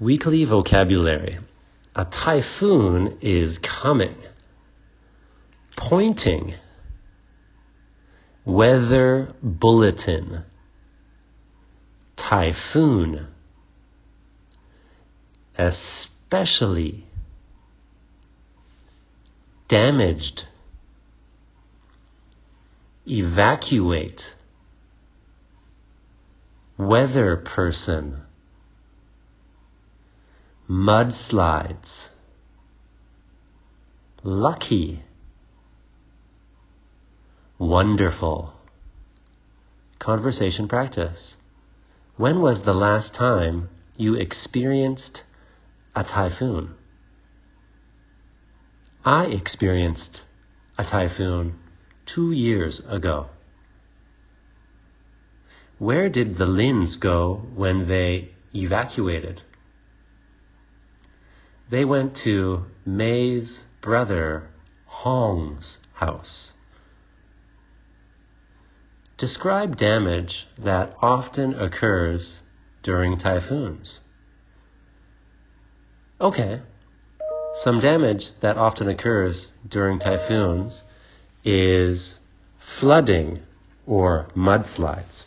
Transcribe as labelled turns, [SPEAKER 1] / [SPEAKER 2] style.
[SPEAKER 1] Weekly vocabulary. A typhoon is coming. Pointing. Weather bulletin. Typhoon. Especially. Damaged. Evacuate. Weather person mudslides, lucky, wonderful. Conversation practice. When was the last time you experienced a typhoon? I experienced a typhoon two years ago. Where did the Lins go when they evacuated? They went to May's brother Hong's house. Describe damage that often occurs during typhoons. Okay, some damage that often occurs during typhoons is flooding or mudslides.